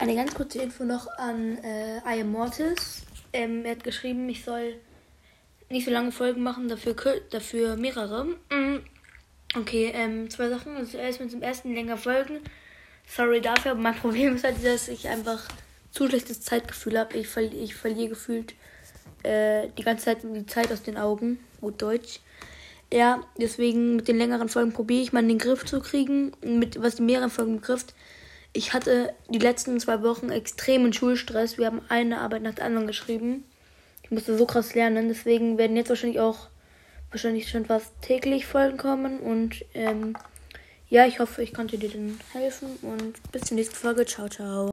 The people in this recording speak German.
Eine ganz kurze Info noch an äh, I Am Mortis. Ähm, er hat geschrieben, ich soll nicht so lange Folgen machen, dafür, dafür mehrere. Mhm. Okay, ähm, zwei Sachen. Also zuerst mit dem ersten länger Folgen. Sorry dafür, aber mein Problem ist halt, dass ich einfach zu schlechtes Zeitgefühl habe. Ich, verli ich verliere gefühlt äh, die ganze Zeit die Zeit aus den Augen. Gut Deutsch. Ja, deswegen mit den längeren Folgen probiere ich mal in den Griff zu kriegen. Mit was die mehreren Folgen betrifft. Ich hatte die letzten zwei Wochen extremen Schulstress. Wir haben eine Arbeit nach der anderen geschrieben. Ich musste so krass lernen. Deswegen werden jetzt wahrscheinlich auch wahrscheinlich schon fast täglich Folgen kommen. Und ähm, ja, ich hoffe, ich konnte dir dann helfen. Und bis zur nächsten Folge. Ciao, ciao.